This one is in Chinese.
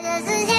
这世界